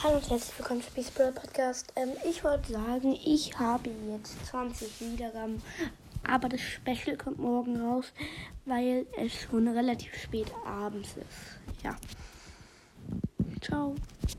Hallo und herzlich willkommen zu Peace Brawl Podcast. Ähm, ich wollte sagen, ich habe jetzt 20 Wiedergaben, aber das Special kommt morgen raus, weil es schon relativ spät abends ist. Ja. Ciao.